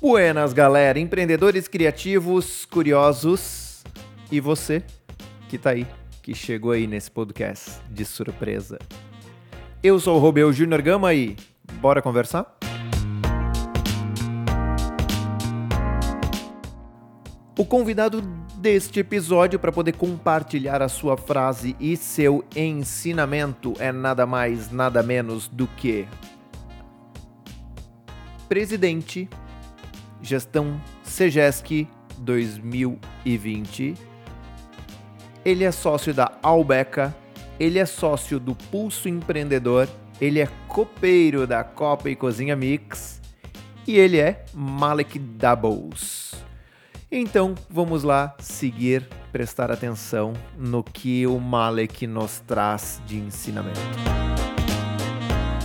Buenas, galera, empreendedores criativos, curiosos e você que tá aí, que chegou aí nesse podcast de surpresa. Eu sou o Robeu Júnior Gama e bora conversar? O convidado deste episódio para poder compartilhar a sua frase e seu ensinamento é nada mais, nada menos do que presidente Gestão Segesc 2020. Ele é sócio da Albeca, ele é sócio do Pulso Empreendedor, ele é copeiro da Copa e Cozinha Mix e ele é Malek Doubles. Então vamos lá seguir, prestar atenção no que o Malek nos traz de ensinamento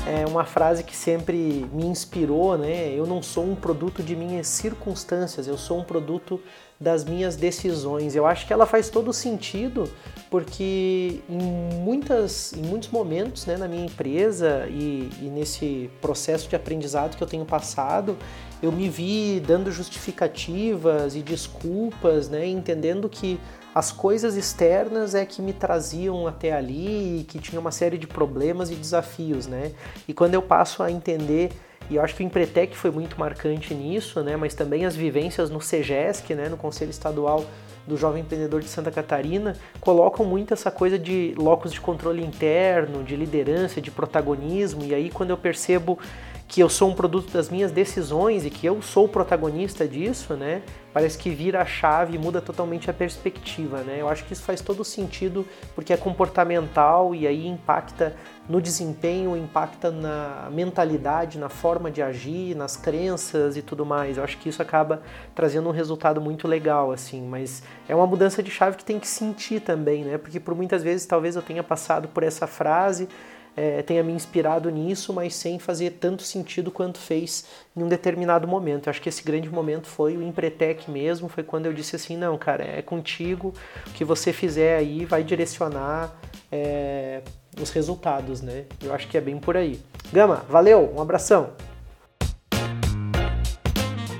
é uma frase que sempre me inspirou, né? Eu não sou um produto de minhas circunstâncias, eu sou um produto das minhas decisões. Eu acho que ela faz todo sentido porque em, muitas, em muitos momentos né, na minha empresa e, e nesse processo de aprendizado que eu tenho passado, eu me vi dando justificativas e desculpas, né, entendendo que as coisas externas é que me traziam até ali e que tinha uma série de problemas e desafios, né? E quando eu passo a entender e eu acho que o Empretec foi muito marcante nisso, né? Mas também as vivências no CEGESC, né? No Conselho Estadual do Jovem Empreendedor de Santa Catarina, colocam muito essa coisa de locos de controle interno, de liderança, de protagonismo. E aí quando eu percebo que eu sou um produto das minhas decisões e que eu sou o protagonista disso, né? Parece que vira a chave e muda totalmente a perspectiva, né? Eu acho que isso faz todo sentido porque é comportamental e aí impacta no desempenho, impacta na mentalidade, na forma de agir, nas crenças e tudo mais. Eu acho que isso acaba trazendo um resultado muito legal, assim, mas é uma mudança de chave que tem que sentir também, né? Porque por muitas vezes talvez eu tenha passado por essa frase é, tenha me inspirado nisso, mas sem fazer tanto sentido quanto fez em um determinado momento. Eu acho que esse grande momento foi o Empretec mesmo, foi quando eu disse assim, não, cara, é contigo, o que você fizer aí vai direcionar é, os resultados, né? Eu acho que é bem por aí. Gama, valeu, um abração!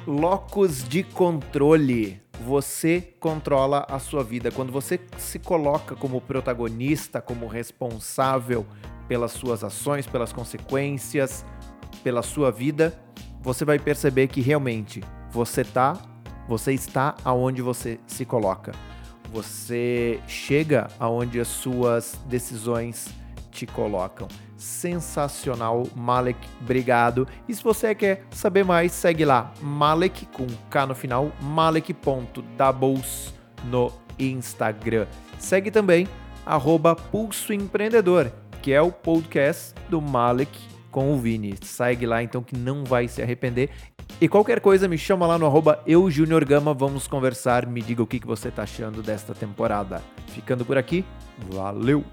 Locos de controle. Você controla a sua vida. Quando você se coloca como protagonista, como responsável pelas suas ações, pelas consequências, pela sua vida, você vai perceber que realmente você tá, você está aonde você se coloca. Você chega aonde as suas decisões te colocam. Sensacional, Malek, obrigado. E se você quer saber mais, segue lá, Malek com K no final, malek.doubles no Instagram. Segue também arroba Pulso Empreendedor que é o podcast do Malek com o Vini. Segue lá então que não vai se arrepender. E qualquer coisa me chama lá no arroba eujuniorgama, vamos conversar, me diga o que você está achando desta temporada. Ficando por aqui, valeu!